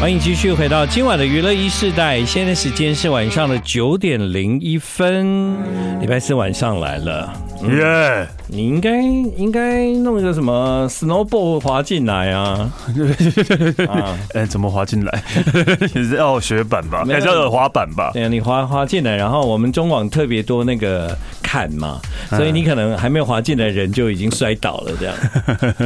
欢迎继续回到今晚的娱乐一世代，现在时间是晚上的九点零一分，礼拜四晚上来了，耶.你应该应该弄一个什么 snowball 滑进来啊？啊哎，怎么滑进来？你是要雪板吧？还是要滑板吧？对啊，你滑滑进来，然后我们中网特别多那个坎嘛，所以你可能还没有滑进来，人就已经摔倒了这样。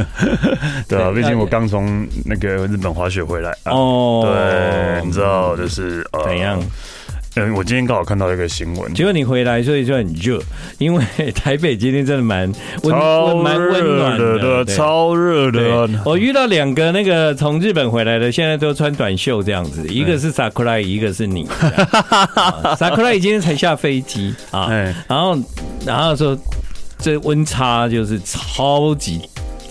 对啊，毕竟我刚从那个日本滑雪回来哦。对，你知道就是怎样？嗯，我今天刚好看到一个新闻，结果你回来，所以就很热，因为 台北今天真的蛮温蛮温暖的，超热的。我遇到两个那个从日本回来的，现在都穿短袖这样子，一个是 Sakurai，一个是你。Sakurai 今天才下飞机啊，然后然后说这温差就是超级。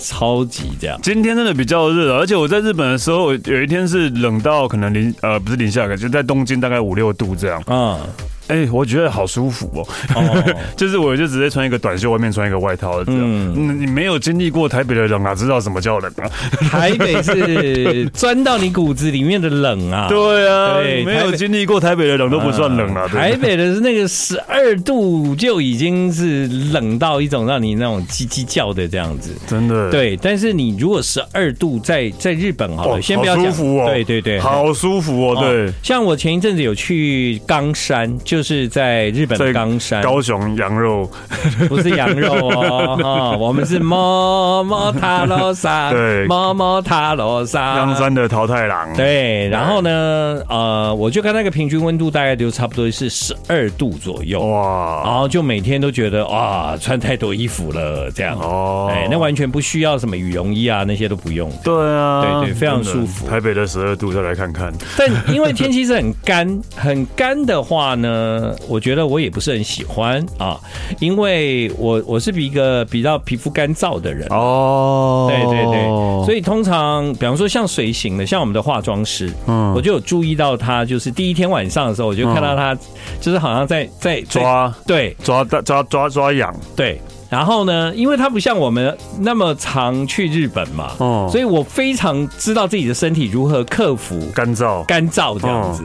超级这样，今天真的比较热，而且我在日本的时候，有一天是冷到可能零呃不是零下，就在东京大概五六度这样。嗯。哎、欸，我觉得好舒服哦，哦 就是我就直接穿一个短袖，外面穿一个外套这样。嗯，你没有经历过台北的冷啊，知道什么叫冷啊？台北是钻到你骨子里面的冷啊。对啊，对，没有经历过台北的冷都不算冷了。台北的是那个十二度就已经是冷到一种让你那种叽叽叫的这样子，真的。对，但是你如果十二度在在日本好了，先不要讲。舒服哦。对对对，好舒服哦。对，像我前一阵子有去冈山。就是在日本的冈山，高雄羊肉。不是羊肉哦，哦我们是摸摸塔罗萨，对，摸摸塔罗萨，冈山的桃太郎，对，然后呢，呃，我就看那个平均温度大概就差不多是十二度左右，哇，然后就每天都觉得哇，穿太多衣服了这样，哦，哎，那完全不需要什么羽绒衣啊，那些都不用，对啊，对对，非常舒服。台北的十二度再来看看，但因为天气是很干，很干的话呢。呃，我觉得我也不是很喜欢啊，因为我我是比一个比较皮肤干燥的人。哦，对对对，所以通常比方说像随行的，像我们的化妆师，嗯，我就有注意到他，就是第一天晚上的时候，我就看到他，就是好像在在抓，对，抓抓抓抓抓痒，对。然后呢，因为他不像我们那么常去日本嘛，哦，所以我非常知道自己的身体如何克服干燥、干燥这样子。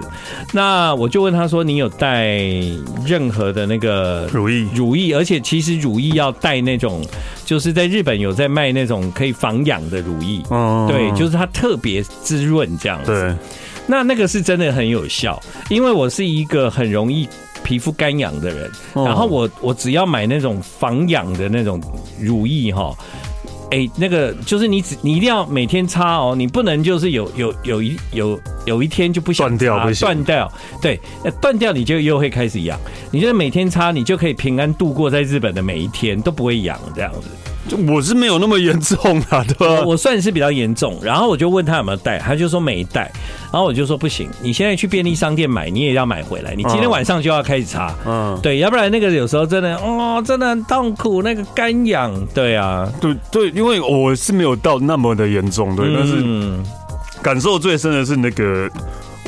那我就问他说：“你有带任何的那个乳液？乳液，而且其实乳液要带那种，就是在日本有在卖那种可以防痒的乳液，哦，对，就是它特别滋润这样子。对，那那个是真的很有效，因为我是一个很容易。皮肤干痒的人，然后我我只要买那种防痒的那种乳液哈，哎，那个就是你只你一定要每天擦哦，你不能就是有有有一有有一天就不想，断掉，断掉，对，断掉你就又会开始痒，你就每天擦，你就可以平安度过在日本的每一天，都不会痒这样子。我是没有那么严重啊，对吧？我算是比较严重，然后我就问他有没有带，他就说没带，然后我就说不行，你现在去便利商店买，你也要买回来，你今天晚上就要开始擦，嗯，对，要不然那个有时候真的哦，真的很痛苦，那个干痒，对啊，对对，因为我是没有到那么的严重，对，但是感受最深的是那个。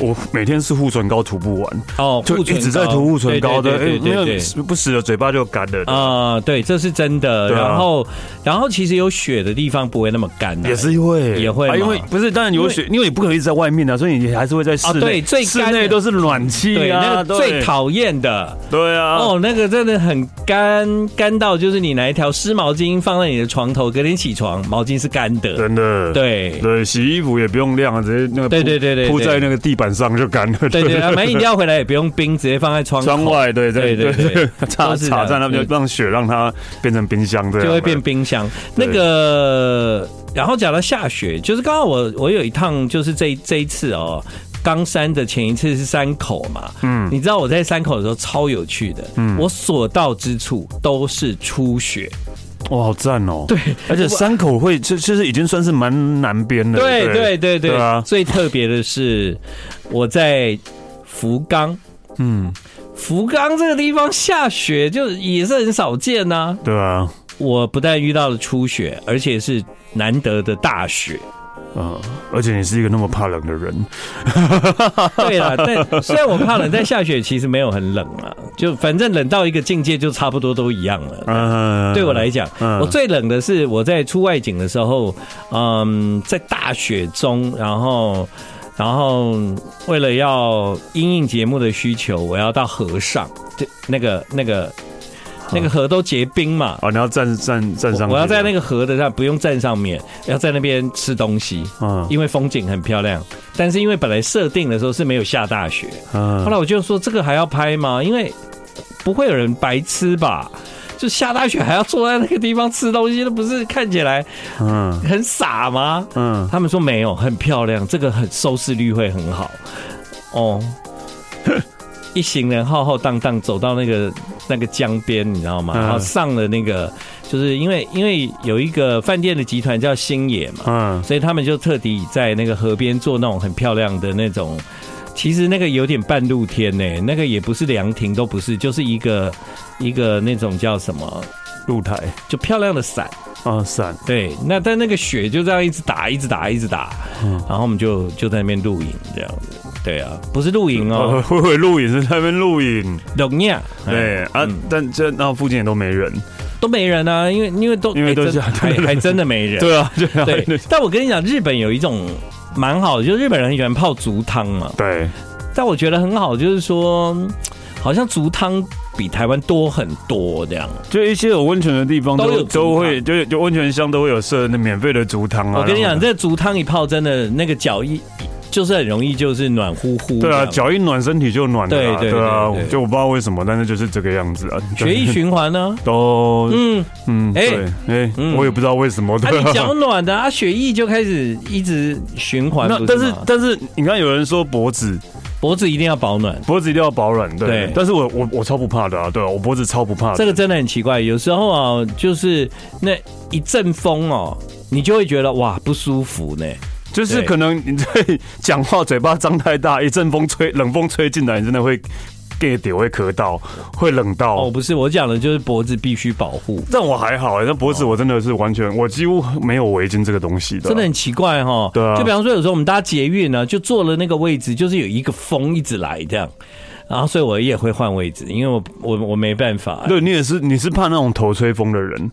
我每天是护唇膏涂不完哦，就一直在涂护唇膏的，哎，没有不死的，嘴巴就干了啊。对，这是真的。然后，然后其实有雪的地方不会那么干，也是因为也会，因为不是，当然有雪，因为你不可能一直在外面啊，所以你还是会在室内。对，最室内都是暖气啊，那个最讨厌的。对啊，哦，那个真的很干，干到就是你拿一条湿毛巾放在你的床头，隔天起床毛巾是干的，真的。对对，洗衣服也不用晾啊，直接那个对对对对铺在那个地板。板上就干了。对对，买饮料回来也不用冰，直接放在窗窗外。对对对对，插插在那边，就让雪让它变成冰箱，对，就会变冰箱。那个，然后讲到下雪，就是刚刚我我有一趟，就是这这一次哦，冈山的前一次是山口嘛，嗯，你知道我在山口的时候超有趣的，嗯，我所到之处都是初雪。哇，好赞哦！对，而且山口会这其实已经算是蛮南边的。对对对对，对啊！最特别的是我在福冈，嗯，福冈这个地方下雪就也是很少见呐。对啊，我不但遇到了初雪，而且是难得的大雪。嗯，而且你是一个那么怕冷的人，对啦，但虽然我怕冷，但下雪其实没有很冷啊，就反正冷到一个境界，就差不多都一样了。嗯，对我来讲，我最冷的是我在出外景的时候，嗯，在大雪中，然后，然后为了要因应节目的需求，我要到河上，就那个那个。那个河都结冰嘛？哦，你要站站站上。我要在那个河的上，不用站上面，要在那边吃东西。嗯，因为风景很漂亮。但是因为本来设定的时候是没有下大雪。嗯，后来我就说这个还要拍吗？因为不会有人白吃吧？就下大雪还要坐在那个地方吃东西，那不是看起来嗯很傻吗？嗯，他们说没有，很漂亮，这个很收视率会很好。哦。一行人浩浩荡荡走到那个那个江边，你知道吗？然后上了那个，就是因为因为有一个饭店的集团叫星野嘛，嗯，所以他们就特地在那个河边做那种很漂亮的那种，其实那个有点半露天呢，那个也不是凉亭，都不是，就是一个一个那种叫什么露台，就漂亮的伞。啊伞，对，那但那个雪就这样一直打，一直打，一直打，嗯，然后我们就就在那边露营这样子。对啊，不是露营哦，会会露营是在那边露营。懂呀？对啊，但这那附近也都没人，都没人啊，因为因为都因为都是还还真的没人。对啊，对。但我跟你讲，日本有一种蛮好的，就是日本人很喜欢泡竹汤嘛。对。但我觉得很好，就是说，好像竹汤比台湾多很多这样。就一些有温泉的地方都有都会，就就温泉乡都会有设那免费的竹汤啊。我跟你讲，这竹汤一泡，真的那个脚一。就是很容易，就是暖乎乎。对啊，脚一暖，身体就暖了。对对对啊，就我不知道为什么，但是就是这个样子啊。血液循环呢？都嗯嗯，哎哎，我也不知道为什么。你脚暖的啊，血液就开始一直循环。那但是但是，你看有人说脖子脖子一定要保暖，脖子一定要保暖。对，但是我我我超不怕的啊，对啊，我脖子超不怕。这个真的很奇怪，有时候啊，就是那一阵风哦，你就会觉得哇不舒服呢。就是可能你 在讲话嘴巴张太大，一阵风吹，冷风吹进来，你真的会 get 点，会咳到，会冷到。哦，不是，我讲的就是脖子必须保护。但我还好，那脖子我真的是完全，我几乎没有围巾这个东西的。真的很奇怪哈。对啊。就比方说，有时候我们搭捷运呢，就坐了那个位置，就是有一个风一直来这样，然后所以我也会换位置，因为我我我没办法。对，你也是，你是怕那种头吹风的人。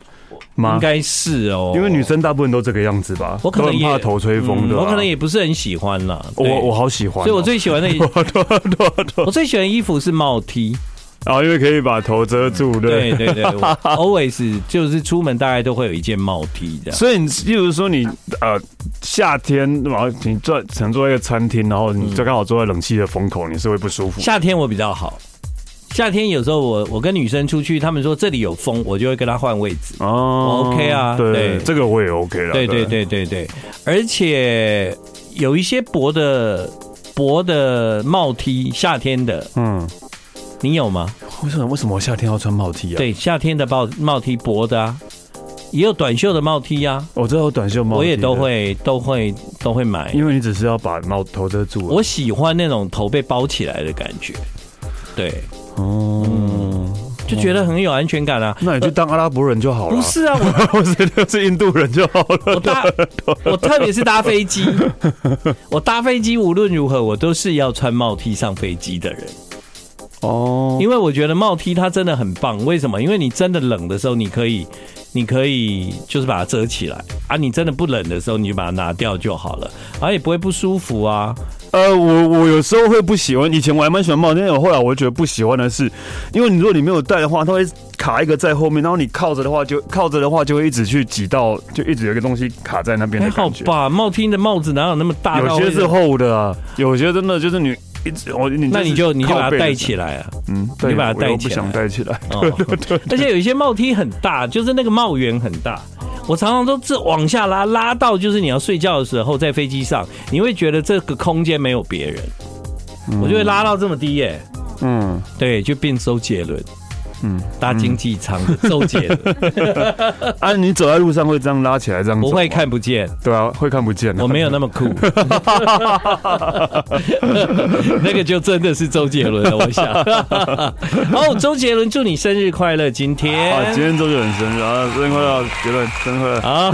应该是哦，因为女生大部分都这个样子吧。我可能也怕头吹风的，我可能也不是很喜欢啦。我我好喜欢，所以我最喜欢的，我最喜欢衣服是帽 T，然后因为可以把头遮住。对对对，always 就是出门大概都会有一件帽 T 这样。所以你，例如说你呃夏天，然后你坐乘坐一个餐厅，然后你就刚好坐在冷气的风口，你是会不舒服。夏天我比较好。夏天有时候我我跟女生出去，他们说这里有风，我就会跟她换位置。哦，OK 啊，对，对，这个我也 OK 了。对对对对对，而且有一些薄的薄的帽 T，夏天的，嗯，你有吗？为什么为什么我夏天要穿帽 T 啊？对，夏天的帽帽 T 薄的啊，也有短袖的帽 T 啊。我知道有短袖帽我也都会都会都会买，因为你只是要把帽头遮住。我喜欢那种头被包起来的感觉，对。哦、嗯，就觉得很有安全感啊！那你就当阿拉伯人就好了。不是啊，我我觉得是印度人就好了。我搭我特别是搭飞机，我搭飞机无论如何，我都是要穿帽 T 上飞机的人。哦，因为我觉得帽 T 它真的很棒。为什么？因为你真的冷的时候，你可以你可以就是把它遮起来啊；你真的不冷的时候，你就把它拿掉就好了，而也不会不舒服啊。呃，我我有时候会不喜欢，以前我还蛮喜欢帽，但是后来我觉得不喜欢的是，因为你如果你没有戴的话，它会卡一个在后面，然后你靠着的话就靠着的话就会一直去挤到，就一直有一个东西卡在那边的感觉。好吧，帽厅的帽子哪有那么大？有些是厚的啊，有些真的就是你一直我你那你就你就把它戴起来啊，嗯，你把它戴起来，不想戴起来。对对对，而且有一些帽梯很大，就是那个帽檐很大。我常常都是往下拉，拉到就是你要睡觉的时候，在飞机上，你会觉得这个空间没有别人，我就会拉到这么低耶。嗯，对，就变周杰伦。嗯，搭经济舱的周杰伦。啊，你走在路上会这样拉起来这样？不会看不见。对啊，会看不见。我没有那么酷。那个就真的是周杰伦了，我想。哦，周杰伦，祝你生日快乐！今天啊，今天周杰伦生日啊，生日快乐，杰伦，生日快乐啊！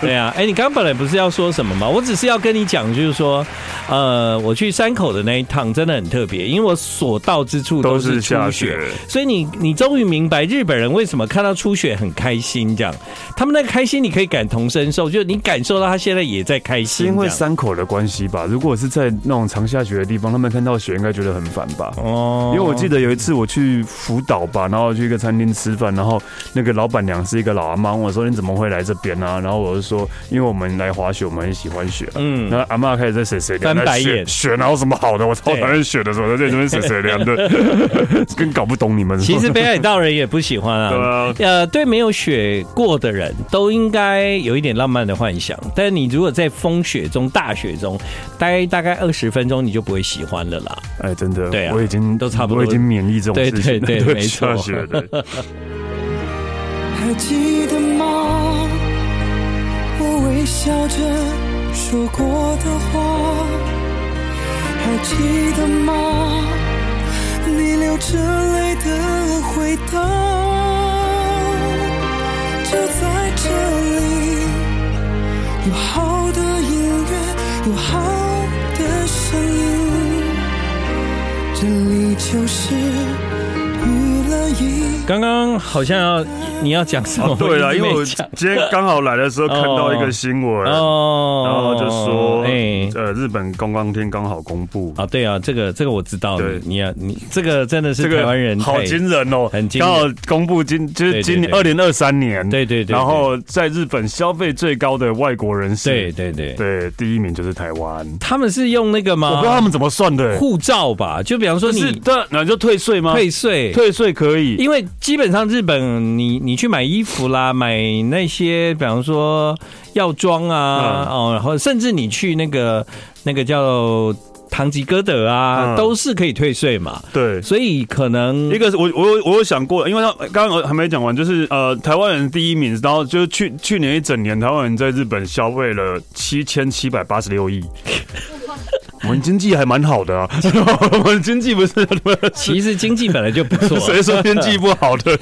对啊，哎，你刚刚本来不是要说什么吗？我只是要跟你讲，就是说，呃，我去山口的那一趟真的很特别，因为我所到之处都是下雪，所以你你终于明白日本人为什么看到初雪很开心，这样，他们那个开心你可以感同身受，就你感受到他现在也在开心，因为山口的关系吧？如果是在那种常下雪的地方，他们看到雪应该觉得很烦吧？哦，因为我记得有一次我去福岛吧，然后去一个餐厅吃饭，然后那个老板娘是一个老阿妈，问我说你怎么会来这边呢？然后我就说，因为我们来滑雪，我们很喜欢雪。嗯，然后阿妈开始在谁谁翻白眼，雪哪有什么好的？我超讨厌雪的，时候在这边谁谁凉的，更 搞不懂你们。其实北海道人也不喜欢啊。对啊。呃，对没有雪过的人都应该有一点浪漫的幻想，但你如果在风雪中、大雪中待大概二十分钟，你就不会喜欢了啦。哎，真的，对啊，我已经都差不多，我已经免疫这种事情。对对 对，没错。还记得吗？我微笑着说过的话，还记得吗？你流着泪的回答，就在这里，有好的音乐，有好的声音，这里就是。刚刚好像要你要讲什么？对了，因为我今天刚好来的时候看到一个新闻，哦，然后就说，哎，呃，日本观光厅刚好公布啊，对啊，这个这个我知道，对，你要你这个真的是台湾人好惊人哦，很惊人，刚好公布今就是今年二零二三年，对对对，然后在日本消费最高的外国人士，对对对对，第一名就是台湾，他们是用那个吗？我不知道他们怎么算的，护照吧？就比方说你对，那就退税吗？退税，退税可以，因为。基本上日本，你你去买衣服啦，买那些，比方说药妆啊，哦，然后甚至你去那个那个叫唐吉诃德啊，都是可以退税嘛。对，所以可能一个是我我我有想过，因为他刚刚还没讲完，就是呃，台湾人第一名，然后就是去去年一整年，台湾人在日本消费了七千七百八十六亿。我们经济还蛮好的啊，我们经济不是？其实经济本来就不错，谁说经济不好的？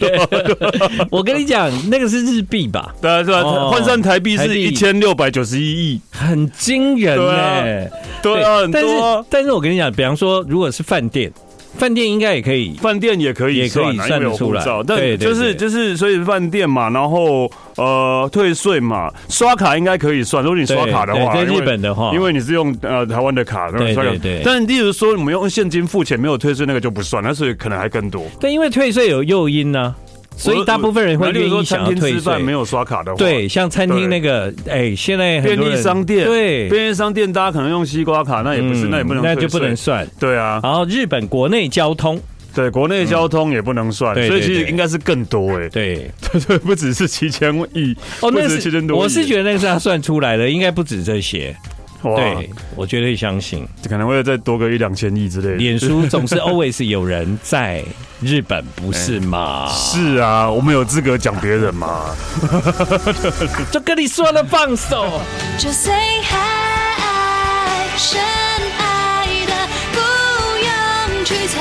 我跟你讲，那个是日币吧？对啊，是吧？换算台币是一千六百九十一亿，很惊人哎！对啊，很多。但是，但是我跟你讲，比方说，如果是饭店。饭店应该也可以，饭店也可以，也可以算得出来。但就是就是，所以饭店嘛，然后呃退税嘛，刷卡应该可以算。如果你刷卡的话，在日本的话，因为你是用呃台湾的卡，对对对。但例如说，我们用现金付钱没有退税，那个就不算，那所以可能还更多。但因为退税有诱因呢。所以大部分人会愿意想要退税。没有刷卡的话，对，像餐厅那个，哎，现在便利商店，对，便利商店大家可能用西瓜卡，那也不是，那也不能，那就不能算。对啊，然后日本国内交通，对，国内交通也不能算，所以其实应该是更多哎，对，对，不只是七千亿，哦，那是七千多，我是觉得那个是他算出来的，应该不止这些。对，我绝对相信，可能会再多个一两千亿之类的。脸书总是 always 有人在日本，不是吗？是啊，我们有资格讲别人吗？就跟你说了，放手。就 say hi，深爱的不用去猜，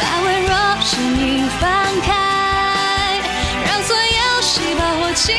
把微弱声音放开，让所有细胞活起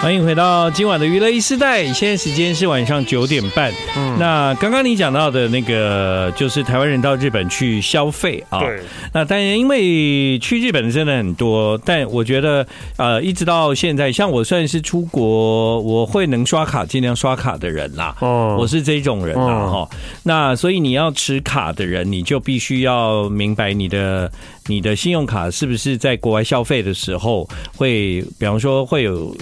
欢迎回到今晚的娱乐一时代，现在时间是晚上九点半。嗯，那刚刚你讲到的那个，就是台湾人到日本去消费啊。对。那当然，因为去日本的真的很多，但我觉得呃，一直到现在，像我算是出国，我会能刷卡尽量刷卡的人啦。哦。我是这种人啦哈。哦、那所以你要持卡的人，你就必须要明白你的你的信用卡是不是在国外消费的时候会，比方说会有。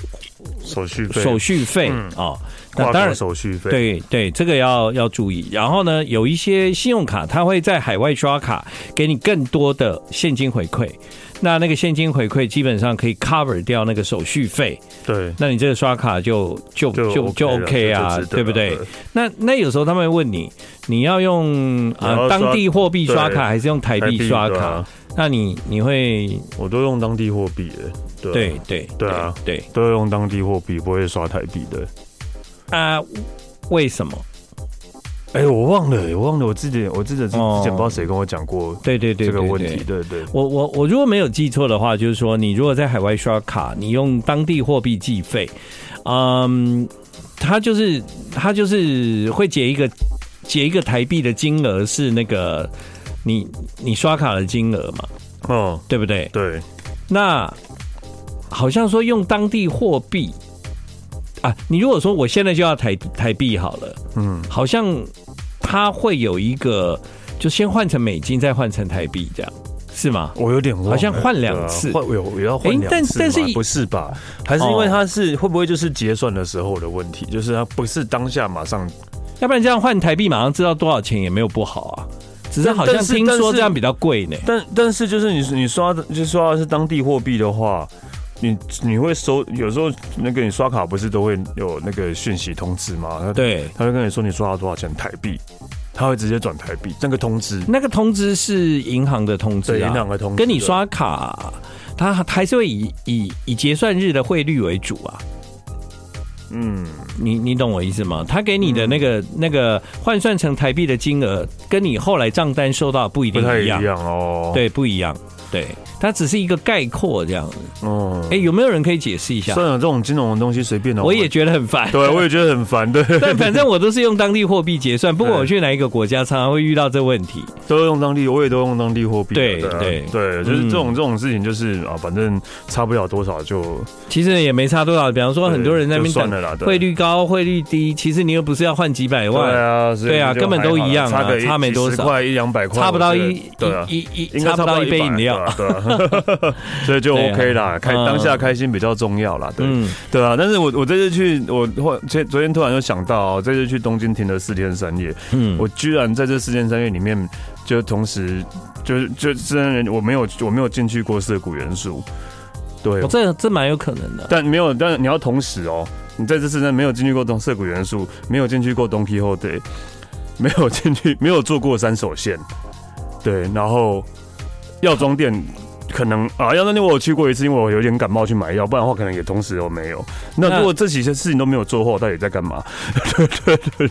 手续费，手续费啊，那当然手续费，对对，这个要要注意。然后呢，有一些信用卡，它会在海外刷卡给你更多的现金回馈。那那个现金回馈基本上可以 cover 掉那个手续费。对，那你这个刷卡就就就就 OK 啊，对不对？那那有时候他们会问你，你要用啊当地货币刷卡还是用台币刷卡？那你你会？我都用当地货币的。对对对对啊，对，都要用当地货币，不会刷台币的。啊？为什么？哎、欸，我忘了，我忘了，我记得，我记得之前不知道谁跟我讲过，对对对，这个问题，对对。我我我如果没有记错的话，就是说，你如果在海外刷卡，你用当地货币计费，嗯，他就是他就是会结一个结一个台币的金额是那个你你刷卡的金额嘛，哦，对不对？对。那好像说用当地货币。啊，你如果说我现在就要台台币好了，嗯，好像它会有一个，就先换成美金，再换成台币，这样是吗？我有点忘，好像换两次，换有也要换两次，但但是不是吧？还是因为它是会不会就是结算的时候的问题？就是它不是当下马上，要不然这样换台币马上知道多少钱也没有不好啊，只是好像听说这样比较贵呢。但但是就是你你刷的就刷的是当地货币的话。你你会收，有时候那个你刷卡不是都会有那个讯息通知吗？对，他会跟你说你刷了多少钱台币，他会直接转台币。那个通知，那个通知是银行的通知啊，银行的通知，跟你刷卡，他还是会以以以结算日的汇率为主啊。嗯，你你懂我意思吗？他给你的那个、嗯、那个换算成台币的金额，跟你后来账单收到不一定一样，不太一样哦。对，不一样。对。它只是一个概括这样子哦，哎，有没有人可以解释一下？算了，这种金融的东西随便的，我也觉得很烦。对，我也觉得很烦。对，但反正我都是用当地货币结算，不管我去哪一个国家，常常会遇到这问题。都用当地，我也都用当地货币。对对对，就是这种这种事情，就是啊，反正差不了多少就。其实也没差多少，比方说很多人在那边等汇率高、汇率低，其实你又不是要换几百万，对啊，对啊，根本都一样，差个差没多少，块一两百块，差不到一一一差不到一杯饮料。所以就 OK 啦，开当下开心比较重要啦，对，对啊。但是我我这次去，我或前昨天突然就想到，这次去东京停了四天三夜，嗯，我居然在这四天三夜里面，就同时就是就自然人我没有我没有进去过涩谷元素，对，这这蛮有可能的，但没有，但你要同时哦，你在这四天没有进去过东涩谷元素，没有进去过 Don Quijote，没有进去，没有坐过三手线，对，然后药妆店。可能啊，要那天我有去过一次，因为我有点感冒去买药，不然的话可能也同时都没有。那如果这几些事情都没有做过，我到底在干嘛？对对对。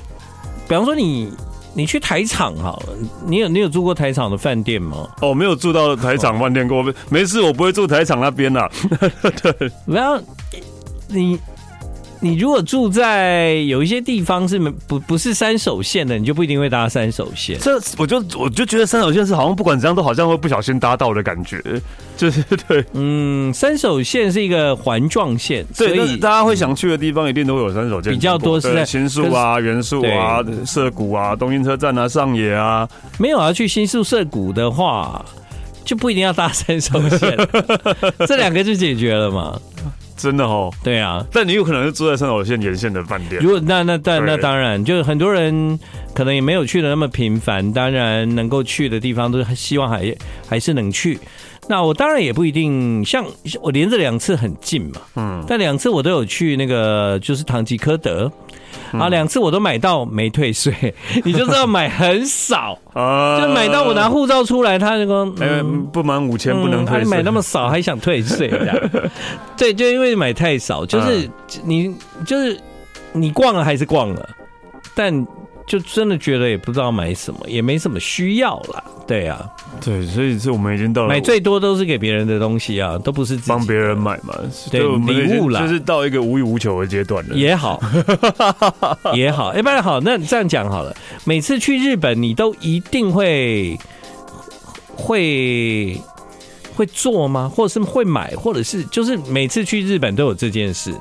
比方说你你去台场好了，你有你有住过台场的饭店吗？哦，没有住到台场饭店过，哦、没事，我不会住台场那边啦。对，然后你。你如果住在有一些地方是不不是三手线的，你就不一定会搭三手线。这我就我就觉得三手线是好像不管怎样都好像会不小心搭到的感觉，就是对，嗯，三手线是一个环状线，所以大家会想去的地方一定都会有三手线，比较多是在新宿啊、原宿啊、涩谷啊、东京车站啊、上野啊。没有啊去新宿涩谷的话，就不一定要搭三手线，这两个就解决了嘛。真的哦，对啊，但你有可能是住在三岛线沿线的饭店。如果那那但那当然，就是很多人可能也没有去的那么频繁，当然能够去的地方都希望还还是能去。那我当然也不一定，像我连着两次很近嘛，嗯，但两次我都有去那个就是唐吉诃德。啊，两次我都买到没退税，你就知道买很少 啊，就买到我拿护照出来，他就说，嗯，不满五千不能退税，买那么少还想退税，对，就因为买太少，就是你就是你逛了还是逛了，但。就真的觉得也不知道买什么，也没什么需要啦。对啊，对，所以是我们已经到了买最多都是给别人的东西啊，都不是帮别人买嘛。对，礼物啦，就是到一个无欲无求的阶段了。也好，也好，哎，不然好，那这样讲好了。每次去日本，你都一定会会会做吗？或者是会买，或者是就是每次去日本都有这件事。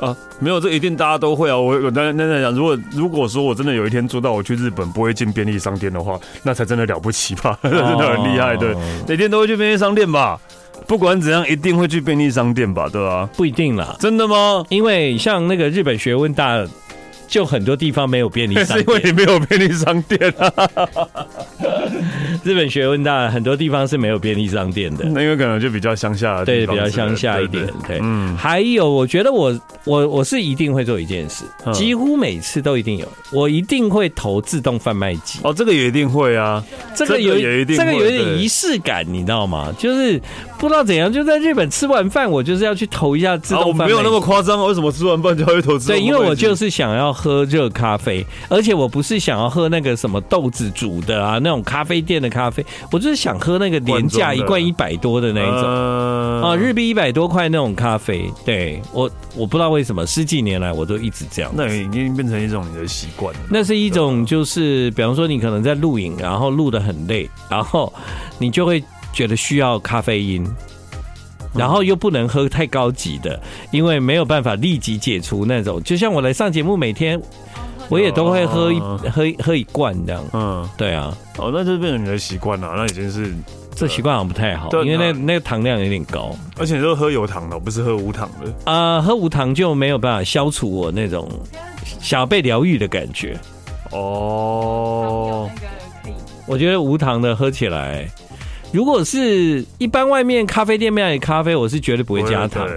啊，没有，这一定大家都会啊！我我那那在讲，如果如果说我真的有一天做到我去日本不会进便利商店的话，那才真的了不起吧？真的很厉害，对，每天都会去便利商店吧？不管怎样，一定会去便利商店吧？对吧？不一定啦，真的吗？因为像那个日本学问大就很多地方没有便利 商店，是因为你没有便利商店啊。日本学问大，很多地方是没有便利商店的。那因为可能就比较乡下的，对，比较乡下一点。对，嗯。还有，我觉得我我我是一定会做一件事，几乎每次都一定有，我一定会投自动贩卖机。哦，这个也一定会啊，这个有一这个有一点仪式感，你知道吗？就是不知道怎样，就在日本吃完饭，我就是要去投一下自动贩卖机。没有那么夸张，为什么吃完饭就要去投自动贩卖机？对，因为我就是想要喝热咖啡，而且我不是想要喝那个什么豆子煮的啊，那种咖啡店的咖啡，我就是想喝那个廉价一罐一百多的那一种啊，日币一百多块那种咖啡。对我，我不知道为什么十几年来我都一直这样，那已经变成一种你的习惯了。那是一种就是，比方说你可能在录影，然后录的很累，然后你就会觉得需要咖啡因。然后又不能喝太高级的，因为没有办法立即解除那种。就像我来上节目，每天我也都会喝一喝喝一罐这样。嗯，对啊。哦，那就变成你的习惯了，那已经是这习惯好像不太好，因为那那个糖量有点高，而且都喝有糖的，不是喝无糖的。啊，喝无糖就没有办法消除我那种想要被疗愈的感觉。哦，我觉得无糖的喝起来。如果是一般外面咖啡店卖的咖啡，我是绝对不会加糖。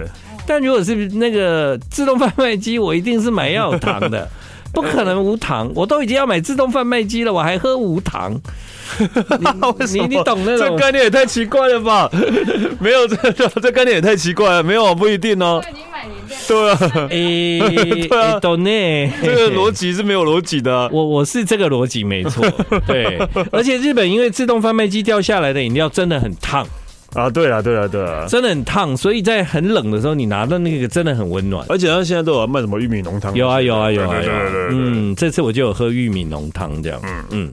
但如果是那个自动贩卖机，我一定是买要有糖的，不可能无糖。我都已经要买自动贩卖机了，我还喝无糖？你你懂那种？这概念也太奇怪了吧？没有这这概念也太奇怪了，没有不一定哦。对啊，诶，对啊，懂呢。这个逻辑是没有逻辑的。我我是这个逻辑没错，对。而且日本因为自动贩卖机掉下来的饮料真的很烫啊！对啊，对啊，对啊，真的很烫，所以在很冷的时候你拿到那个真的很温暖。而且他现在都有卖什么玉米浓汤？有啊，有啊，有啊，有啊。嗯，这次我就有喝玉米浓汤这样。嗯嗯。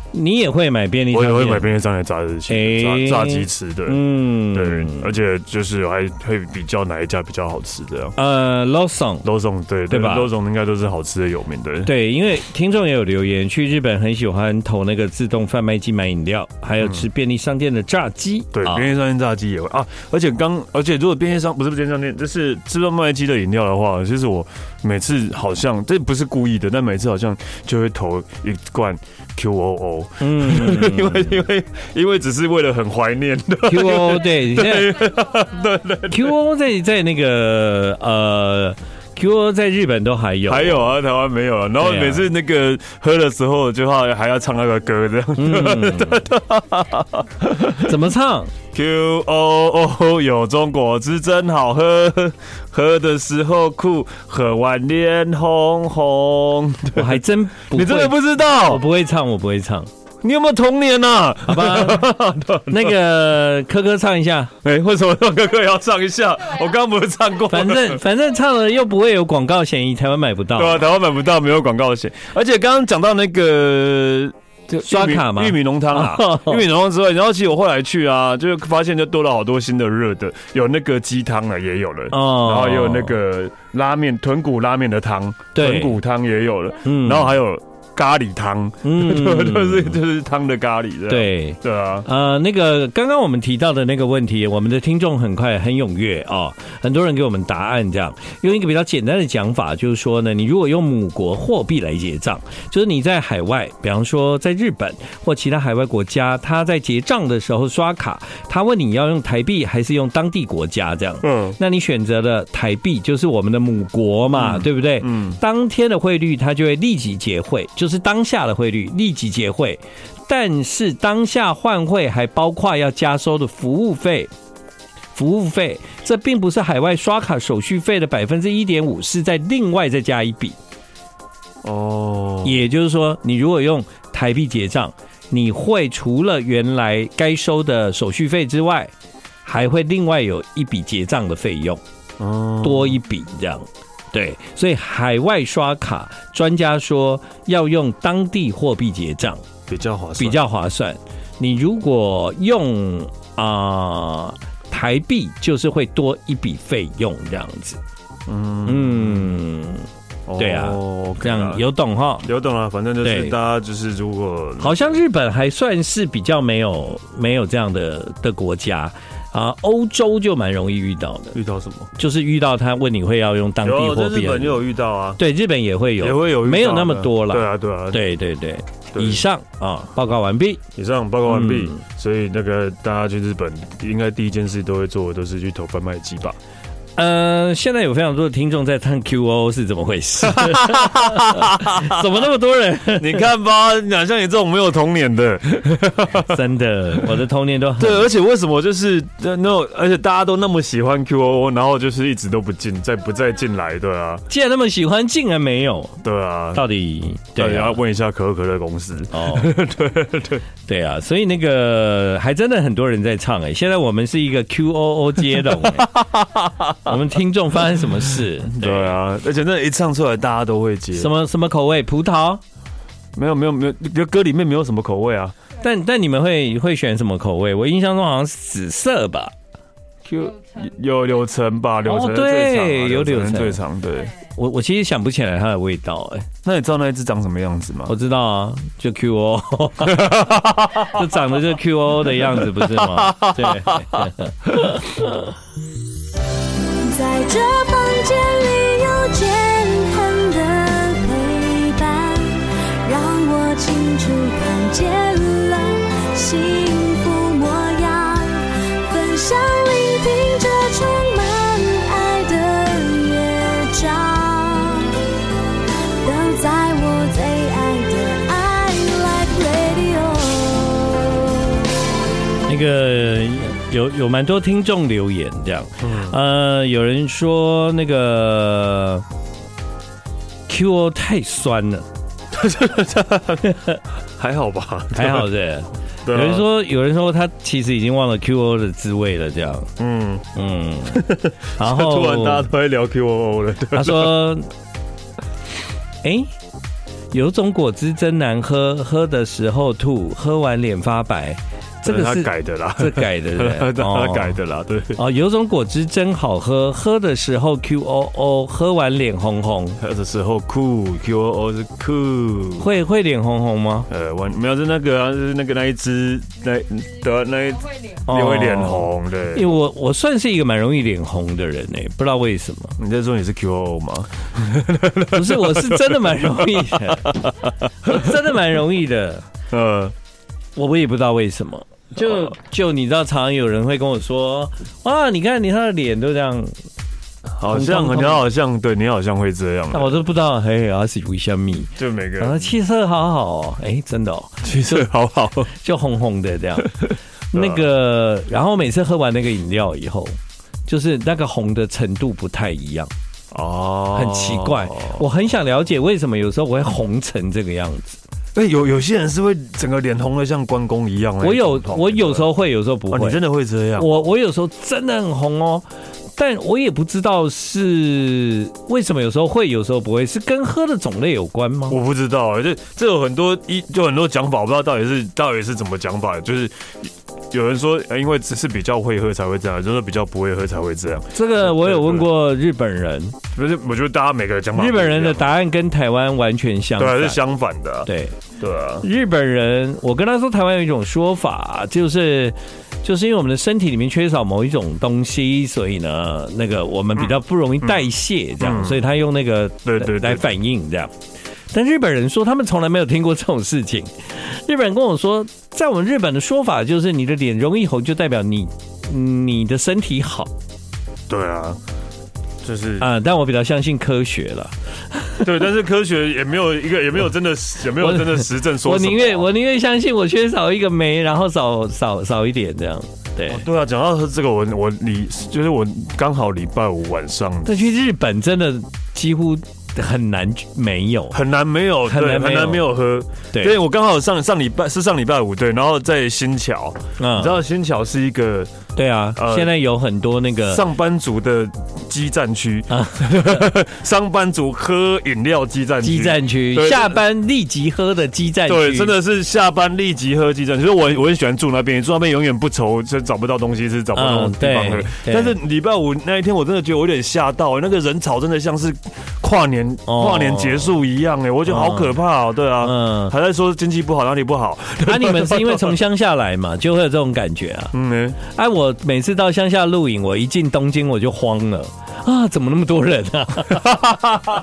你也会买便利商店？我也会买便利商店炸鸡，炸炸鸡吃的。嗯，对，而且就是还会比较哪一家比较好吃这样。呃，Lawson，Lawson，对对吧？Lawson 应该都是好吃的有名的。对，因为听众也有留言，去日本很喜欢投那个自动贩卖机买饮料，还有吃便利商店的炸鸡。对，便利商店炸鸡也会啊。而且刚，而且如果便利商不是便利商店，就是自动贩卖机的饮料的话，其实我每次好像这不是故意的，但每次好像就会投一罐 QOO。嗯，因为因为因为只是为了很怀念的 QOO，对，对对，QOO 在在那个呃。QO 在日本都还有，还有啊，台湾没有啊。然后每次那个喝的时候，就话还要唱那个歌这样。嗯、怎么唱？Q O O 有中果汁真好喝，喝的时候酷，喝完脸红红。我还真你真的不知道？我不会唱，我不会唱。你有没有童年啊？好吧，那个科科唱一下。哎，为什么让柯柯也要唱一下？我刚刚不是唱过？反正反正唱了又不会有广告嫌疑，台湾买不到。对啊，台湾买不到，没有广告嫌。而且刚刚讲到那个刷卡嘛，玉米浓汤啊，玉米浓汤之外，然后其实我后来去啊，就发现就多了好多新的热的，有那个鸡汤了，也有了，然后也有那个拉面豚骨拉面的汤，豚骨汤也有了，嗯，然后还有。咖喱汤，嗯，就是就是汤的咖喱，对。对啊，呃，那个刚刚我们提到的那个问题，我们的听众很快很踊跃啊，很多人给我们答案，这样。用一个比较简单的讲法，就是说呢，你如果用母国货币来结账，就是你在海外，比方说在日本或其他海外国家，他在结账的时候刷卡，他问你要用台币还是用当地国家这样，嗯，那你选择了台币，就是我们的母国嘛，对不对？嗯，当天的汇率它就会立即结汇，就是。当下的汇率立即结汇，但是当下换汇还包括要加收的服务费，服务费这并不是海外刷卡手续费的百分之一点五，是在另外再加一笔。哦，也就是说，你如果用台币结账，你会除了原来该收的手续费之外，还会另外有一笔结账的费用，多一笔这样。对，所以海外刷卡，专家说要用当地货币结账比较划算，比较划算。你如果用啊、呃、台币，就是会多一笔费用这样子。嗯嗯。对啊，这样有懂哈？有懂啊，反正就是大家就是如果好像日本还算是比较没有没有这样的的国家啊，欧洲就蛮容易遇到的。遇到什么？就是遇到他问你会要用当地货币。日本就有遇到啊，对，日本也会有，也会有，没有那么多了。对啊，对啊，对对对。以上啊，报告完毕。以上报告完毕。所以那个大家去日本，应该第一件事都会做的都是去投贩卖机吧。呃，现在有非常多的听众在看 QO 是怎么回事？怎么那么多人？你看吧，哪像你这种没有童年的，真的，我的童年都很对。而且为什么就是那种，而且大家都那么喜欢 QO，然后就是一直都不进，再不再进来，对啊。既然那么喜欢，竟然没有，对啊。到底对，要问一下可口可乐公司哦。对对对啊，所以那个还真的很多人在唱哎。现在我们是一个 QOO 接龙。我们听众发生什么事？对啊，而且那一唱出来，大家都会接。什么什么口味？葡萄？没有没有没有，歌里面没有什么口味啊。但但你们会会选什么口味？我印象中好像是紫色吧。Q 有柳橙吧？柳橙对，有柳橙最长。对，我我其实想不起来它的味道。哎，那你知道那一只长什么样子吗？我知道啊，就 QO，就长得就 QO 的样子，不是吗？对。在这房间里有健康的陪伴，让我清楚看见了幸福模样，分享聆听着充满爱的乐章，都在我最爱的 I Like Radio。那个。有有蛮多听众留言这样，呃，有人说那个 QO 太酸了，还好吧，还好的。有人说，有人说他其实已经忘了 QO 的滋味了，这样，嗯。嗯。然后突然大家都在聊 QO 了，他说，哎，有种果汁真难喝，喝的时候吐，喝完脸发白。这个是改的啦，这改的对，他改的啦，对。哦，有种果汁真好喝，喝的时候 Q O O，喝完脸红红。喝的时候酷，Q O O 是酷。会会脸红红吗？呃，完没有是那个啊，是那个那一只那的那一脸会脸红的。因为我我算是一个蛮容易脸红的人呢，不知道为什么。你在说你是 Q O O 吗？不是，我是真的蛮容易的，真的蛮容易的。呃，我我也不知道为什么。就就你知道，常常有人会跟我说：“哇，你看你他的脸都这样，好像你好像对你好像会这样。”但我都不知道，嘿，阿是为什么？就每个人，啊，气色好好哦，哎，真的哦，气色好好，就红红的这样。那个，然后每次喝完那个饮料以后，就是那个红的程度不太一样哦，很奇怪。我很想了解为什么有时候我会红成这个样子。哎，有有些人是会整个脸红的像关公一样。我有，我有时候会，有时候不会。你真的会这样？我我有时候真的很红哦，但我也不知道是为什么，有时候会，有时候不会，是跟喝的种类有关吗？我不知道，这这有很多一就很多讲法，我不知道到底是到底是怎么讲法，就是。有人说，因为只是比较会喝才会这样，就是比较不会喝才会这样。这个我有问过日本人，不是？我觉得大家每个人讲法，日本人的答案跟台湾完全相反，对，是相反的。对对啊，日本人，我跟他说，台湾有一种说法，就是就是因为我们的身体里面缺少某一种东西，所以呢，那个我们比较不容易代谢，这样，所以他用那个对对来反应这样。但日本人说，他们从来没有听过这种事情。日本人跟我说，在我们日本的说法，就是你的脸容易红，就代表你你的身体好。对啊，就是啊，但我比较相信科学了。对，但是科学也没有一个，也没有真的，也没有真的实证说。我宁愿我宁愿相信我缺少一个酶，然后少少少一点这样。对、哦、对啊，讲到这个，我我礼就是我刚好礼拜五晚上，但去日本真的几乎。很难没有，很难没有，很难很难没有喝。对，因为我刚好上上礼拜是上礼拜五对，然后在新桥，嗯，你知道新桥是一个。对啊，呃、现在有很多那个上班族的基站区啊，上班族喝饮料基站区，基站区，下班立即喝的基站区，对，真的是下班立即喝基站区。所以我我很喜欢住那边，住那边永远不愁，就找不到东西是找不到地方喝。嗯、但是礼拜五那一天，我真的觉得我有点吓到，那个人潮真的像是跨年跨年结束一样，哎，我觉得好可怕哦。对啊，嗯，还在说经济不好，哪里不好？那、啊、你们是因为从乡下来嘛，就会有这种感觉啊？嗯，哎、啊，我。我每次到乡下露营，我一进东京我就慌了。啊！怎么那么多人啊？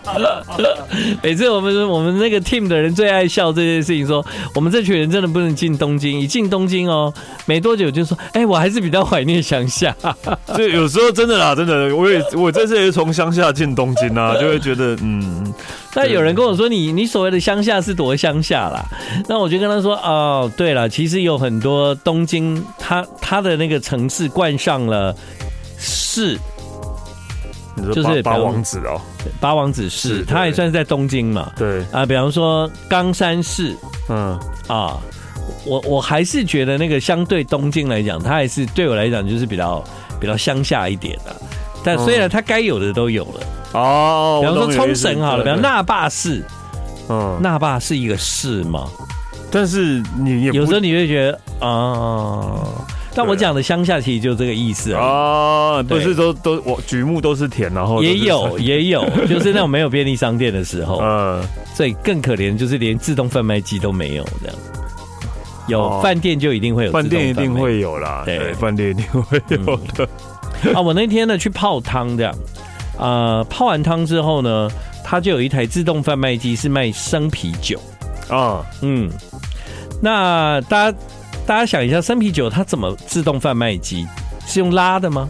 每次我们我们那个 team 的人最爱笑这件事情说，说我们这群人真的不能进东京，一进东京哦，没多久就说，哎、欸，我还是比较怀念乡下。就有时候真的啦，真的，我也我这次也是从乡下进东京啊，就会觉得嗯。那有人跟我说，你你所谓的乡下是多乡下啦？那我就跟他说哦，对了，其实有很多东京，它它的那个城市冠上了市，就是八王子哦，八王子市，它也算是在东京嘛。对。啊，比方说冈山市，嗯。啊，我我还是觉得那个相对东京来讲，它还是对我来讲就是比较比较乡下一点的。但虽然它该有的都有了。哦，比方说冲绳好了，比方那霸市，嗯，那霸是一个市嘛，但是你也有时候你会觉得啊，但我讲的乡下其实就这个意思啊，不是都都我举目都是田，然后也有 也有，就是那种没有便利商店的时候，嗯，所以更可怜就是连自动贩卖机都没有这样，有饭店就一定会有，饭店一定会有啦，对，饭店一定会有的。啊，我那天呢去泡汤这样。呃，泡完汤之后呢，它就有一台自动贩卖机，是卖生啤酒。啊。嗯，那大家大家想一下，生啤酒它怎么自动贩卖机是用拉的吗？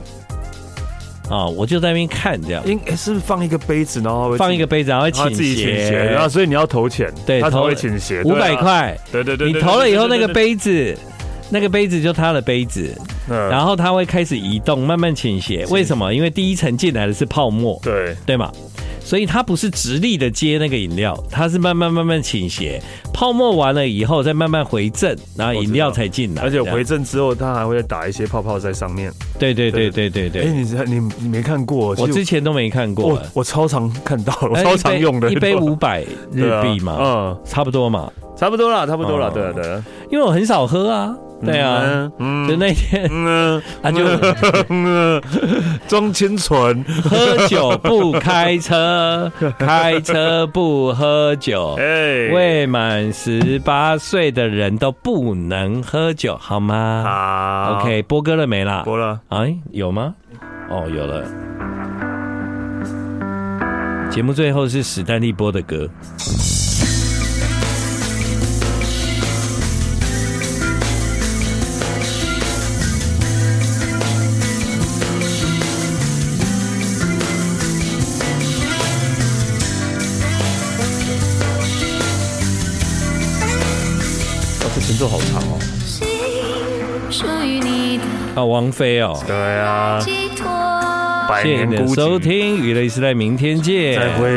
啊，我就在那边看这样，应该是放一个杯子，然后放一个杯子，然后会倾斜，然后所以你要投钱，对，它会倾斜五百块，对对对，你投了以后那个杯子。那个杯子就他的杯子，嗯、然后它会开始移动，慢慢倾斜。为什么？因为第一层进来的是泡沫，对对嘛，所以它不是直立的接那个饮料，它是慢慢慢慢倾斜。泡沫完了以后，再慢慢回正，然后饮料才进来。而且回正之后，它还会打一些泡泡在上面。对对对对对对。哎，你你你没看过？我之前都没看过。我我超常看到，我超常用的，一杯五百日币嘛，嗯，差不多嘛，差不多啦，差不多了，对对。因为我很少喝啊。对啊，就那天，他就装清纯，喝酒不开车，开车不喝酒，未满十八岁的人都不能喝酒，好吗？好，OK，播歌了没啦？播了，哎，有吗？哦，有了。节目最后是史丹利播的歌。都好长哦！啊，王菲哦，对啊，谢谢你的收听，娱乐时代，明天见，再会。